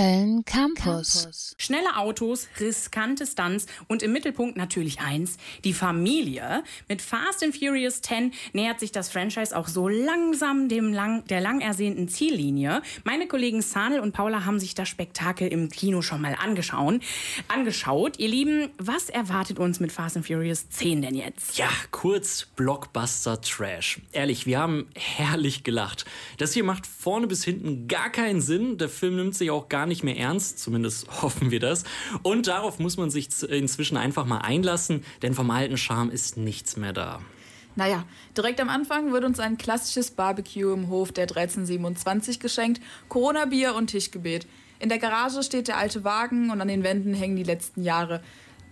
Köln Campus. Schnelle Autos, riskante Stunts und im Mittelpunkt natürlich eins, die Familie. Mit Fast and Furious 10 nähert sich das Franchise auch so langsam dem lang, der lang ersehnten Ziellinie. Meine Kollegen Sanel und Paula haben sich das Spektakel im Kino schon mal angeschaut. angeschaut. Ihr Lieben, was erwartet uns mit Fast and Furious 10 denn jetzt? Ja, kurz Blockbuster Trash. Ehrlich, wir haben herrlich gelacht. Das hier macht vorne bis hinten gar keinen Sinn. Der Film nimmt sich auch gar nicht mehr ernst, zumindest hoffen wir das. Und darauf muss man sich inzwischen einfach mal einlassen, denn vom alten Charme ist nichts mehr da. Naja, direkt am Anfang wird uns ein klassisches Barbecue im Hof der 1327 geschenkt, Corona-Bier und Tischgebet. In der Garage steht der alte Wagen und an den Wänden hängen die letzten Jahre.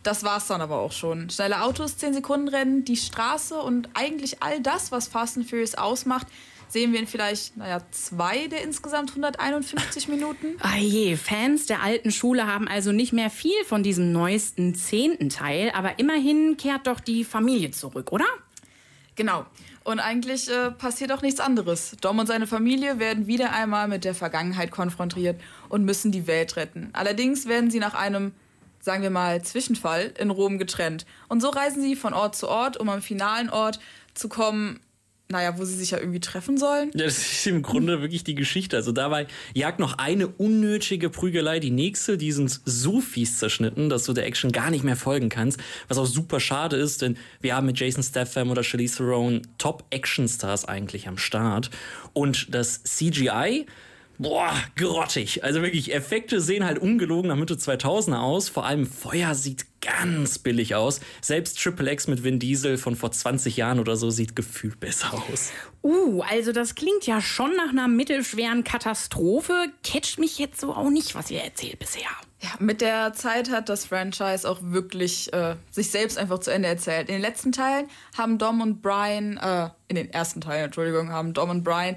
Das war's dann aber auch schon. Schnelle Autos, 10 Sekunden Rennen, die Straße und eigentlich all das, was Fast and Furious ausmacht, sehen wir in vielleicht, naja, zwei der insgesamt 151 Minuten. Ah je, Fans der alten Schule haben also nicht mehr viel von diesem neuesten zehnten Teil, aber immerhin kehrt doch die Familie zurück, oder? Genau. Und eigentlich äh, passiert auch nichts anderes. Dom und seine Familie werden wieder einmal mit der Vergangenheit konfrontiert und müssen die Welt retten. Allerdings werden sie nach einem, sagen wir mal, Zwischenfall in Rom getrennt. Und so reisen sie von Ort zu Ort, um am finalen Ort zu kommen, naja, wo sie sich ja irgendwie treffen sollen. Ja, das ist im Grunde wirklich die Geschichte. Also dabei jagt noch eine unnötige Prügelei die nächste. Die sind so fies zerschnitten, dass du der Action gar nicht mehr folgen kannst. Was auch super schade ist, denn wir haben mit Jason Statham oder Charlize Theron Top-Action-Stars eigentlich am Start. Und das CGI boah, grottig. Also wirklich, Effekte sehen halt ungelogen nach Mitte 2000er aus. Vor allem Feuer sieht ganz billig aus. Selbst Triple X mit Vin Diesel von vor 20 Jahren oder so sieht gefühlt besser aus. Uh, also das klingt ja schon nach einer mittelschweren Katastrophe. Catcht mich jetzt so auch nicht, was ihr erzählt bisher. Ja, mit der Zeit hat das Franchise auch wirklich äh, sich selbst einfach zu Ende erzählt. In den letzten Teilen haben Dom und Brian, äh, in den ersten Teilen, Entschuldigung, haben Dom und Brian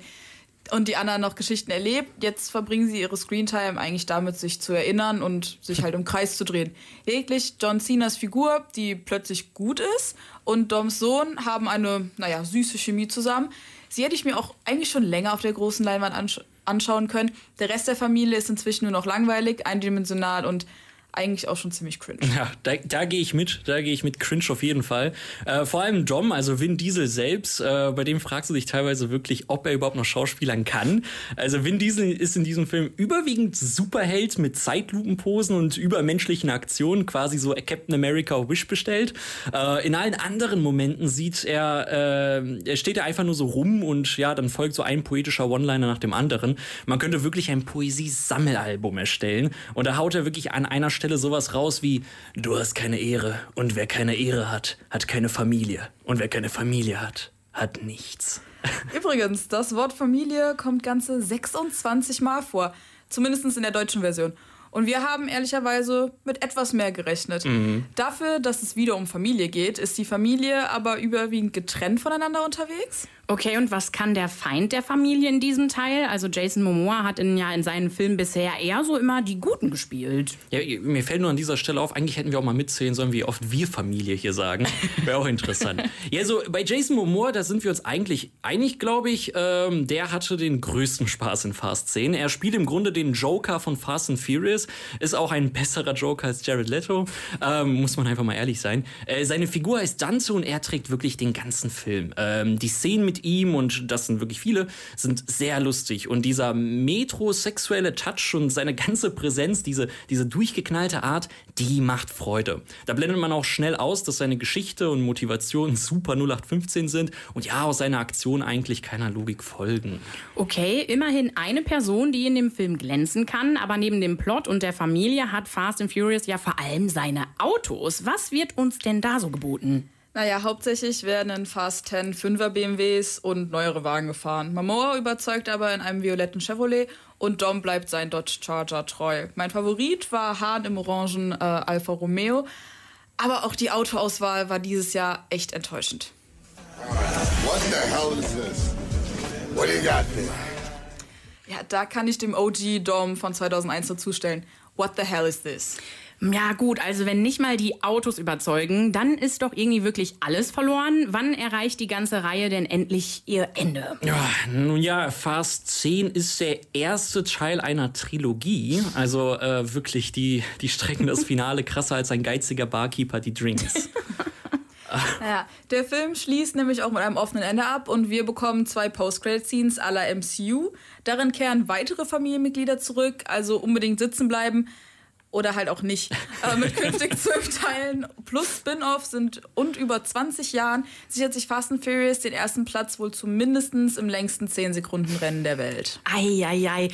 und die anderen noch Geschichten erlebt. Jetzt verbringen sie ihre Screentime eigentlich damit, sich zu erinnern und sich halt im Kreis zu drehen. Lediglich John Cenas Figur, die plötzlich gut ist, und Doms Sohn haben eine, naja, süße Chemie zusammen. Sie hätte ich mir auch eigentlich schon länger auf der großen Leinwand ansch anschauen können. Der Rest der Familie ist inzwischen nur noch langweilig, eindimensional und eigentlich auch schon ziemlich cringe. Ja, da, da gehe ich mit, da gehe ich mit cringe auf jeden Fall. Äh, vor allem Dom, also Vin Diesel selbst, äh, bei dem fragst du dich teilweise wirklich, ob er überhaupt noch Schauspielern kann. Also Vin Diesel ist in diesem Film überwiegend Superheld mit Zeitlupenposen und übermenschlichen Aktionen, quasi so Captain America Wish bestellt. Äh, in allen anderen Momenten sieht er, äh, steht er einfach nur so rum und ja, dann folgt so ein poetischer One-Liner nach dem anderen. Man könnte wirklich ein Poesie-Sammelalbum erstellen und da haut er wirklich an einer Stelle Stelle sowas raus wie, du hast keine Ehre und wer keine Ehre hat, hat keine Familie und wer keine Familie hat, hat nichts. Übrigens, das Wort Familie kommt ganze 26 Mal vor, zumindest in der deutschen Version. Und wir haben ehrlicherweise mit etwas mehr gerechnet. Mhm. Dafür, dass es wieder um Familie geht, ist die Familie aber überwiegend getrennt voneinander unterwegs. Okay, und was kann der Feind der Familie in diesem Teil? Also Jason Momoa hat in, ja in seinen Filmen bisher eher so immer die Guten gespielt. Ja, mir fällt nur an dieser Stelle auf, eigentlich hätten wir auch mal mitzählen sollen, wie oft wir Familie hier sagen. Wäre auch interessant. ja, so bei Jason Momoa, da sind wir uns eigentlich einig, glaube ich. Ähm, der hatte den größten Spaß in Fast 10. Er spielt im Grunde den Joker von Fast and Furious. Ist auch ein besserer Joker als Jared Leto. Ähm, muss man einfach mal ehrlich sein. Äh, seine Figur heißt Dante und er trägt wirklich den ganzen Film. Ähm, die Szenen mit ihm, und das sind wirklich viele, sind sehr lustig. Und dieser metrosexuelle Touch und seine ganze Präsenz, diese, diese durchgeknallte Art, die macht Freude. Da blendet man auch schnell aus, dass seine Geschichte und Motivation super 0815 sind und ja, aus seiner Aktion eigentlich keiner Logik folgen. Okay, immerhin eine Person, die in dem Film glänzen kann, aber neben dem Plot und der Familie hat Fast and Furious ja vor allem seine Autos. Was wird uns denn da so geboten? Naja, hauptsächlich werden in Fast 10 5er BMWs und neuere Wagen gefahren. Mamoa überzeugt aber in einem violetten Chevrolet und Dom bleibt sein Dodge Charger treu. Mein Favorit war Hahn im orangen äh, Alfa Romeo, aber auch die Autoauswahl war dieses Jahr echt enttäuschend. What the hell is this? What do you got there? Ja, da kann ich dem OG Dom von 2001 dazustellen. What the hell is this? Ja gut, also wenn nicht mal die Autos überzeugen, dann ist doch irgendwie wirklich alles verloren. Wann erreicht die ganze Reihe denn endlich ihr Ende? Ja, nun ja, Fast 10 ist der erste Teil einer Trilogie. Also äh, wirklich, die, die strecken das Finale krasser als ein geiziger Barkeeper die Drinks. Ja, der Film schließt nämlich auch mit einem offenen Ende ab und wir bekommen zwei Post-Credit-Scenes à la MCU. Darin kehren weitere Familienmitglieder zurück, also unbedingt sitzen bleiben oder halt auch nicht. Aber mit künftig zwölf Teilen plus Spin-off sind und über 20 Jahren sichert sich Fast and Furious den ersten Platz wohl zumindest im längsten 10 Sekunden Rennen der Welt. Eieiei.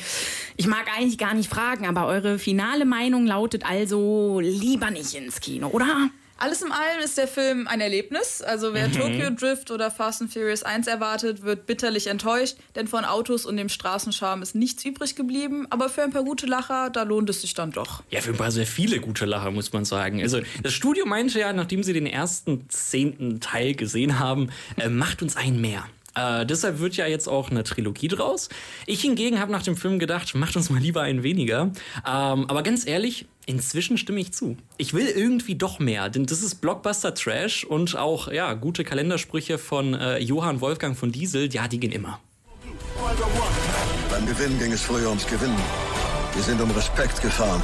Ich mag eigentlich gar nicht fragen, aber eure finale Meinung lautet also lieber nicht ins Kino, oder? Alles in allem ist der Film ein Erlebnis. Also wer Mhm. Tokyo Drift oder Fast and Furious 1 erwartet, wird bitterlich enttäuscht, denn von Autos und dem Straßenscharme ist nichts übrig geblieben. Aber für ein paar gute Lacher, da lohnt es sich dann doch. Ja, für ein paar sehr viele gute Lacher, muss man sagen. Also, das Studio meinte ja, nachdem sie den ersten zehnten Teil gesehen haben, äh, macht uns einen mehr. Äh, deshalb wird ja jetzt auch eine Trilogie draus. Ich hingegen habe nach dem Film gedacht, macht uns mal lieber einen weniger. Ähm, aber ganz ehrlich, inzwischen stimme ich zu. Ich will irgendwie doch mehr, denn das ist Blockbuster Trash und auch ja gute Kalendersprüche von äh, Johann Wolfgang von Diesel, ja, die gehen immer. Beim Gewinn ging es früher ums Gewinnen. Wir sind um Respekt gefahren.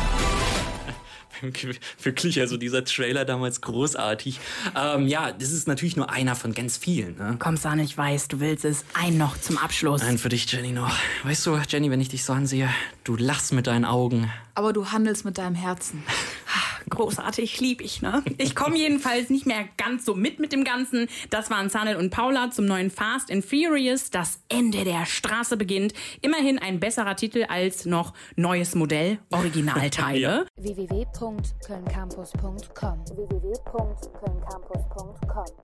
Wirklich, also dieser Trailer damals großartig. Ähm, ja, das ist natürlich nur einer von ganz vielen. Ne? Komm, San, ich weiß, du willst es. Ein noch zum Abschluss. Nein, für dich, Jenny, noch. Weißt du, Jenny, wenn ich dich so ansehe, du lachst mit deinen Augen. Aber du handelst mit deinem Herzen. Großartig, lieb ich, ne? Ich komme jedenfalls nicht mehr ganz so mit mit dem Ganzen. Das waren Sanel und Paula zum neuen Fast and Furious. Das Ende der Straße beginnt. Immerhin ein besserer Titel als noch Neues Modell, Originalteile. Ja. www.kölncampus.com www